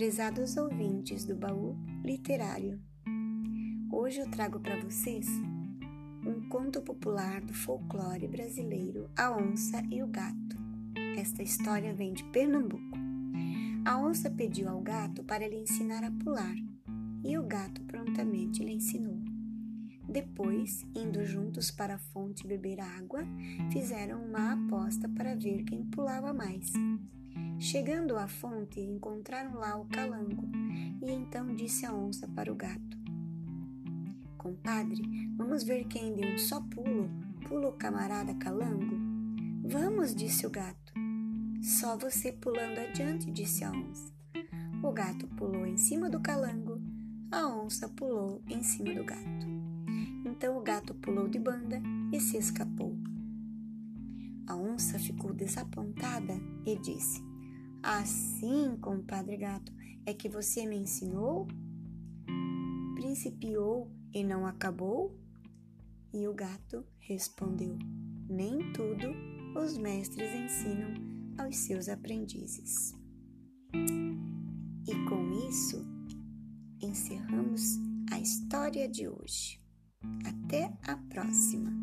Prezados ouvintes do baú literário, hoje eu trago para vocês um conto popular do folclore brasileiro, A Onça e o Gato. Esta história vem de Pernambuco. A onça pediu ao gato para lhe ensinar a pular e o gato prontamente lhe ensinou. Depois, indo juntos para a fonte beber água, fizeram uma aposta para ver quem pulava mais. Chegando à fonte, encontraram lá o calango, e então disse a onça para o gato: Compadre, vamos ver quem de um só pulo pula o camarada calango? Vamos, disse o gato. Só você pulando adiante, disse a onça. O gato pulou em cima do calango, a onça pulou em cima do gato. Então o gato pulou de banda e se escapou. A onça ficou desapontada e disse: Assim, compadre gato, é que você me ensinou? Principiou e não acabou? E o gato respondeu: Nem tudo os mestres ensinam aos seus aprendizes. E com isso, encerramos a história de hoje. Até a próxima!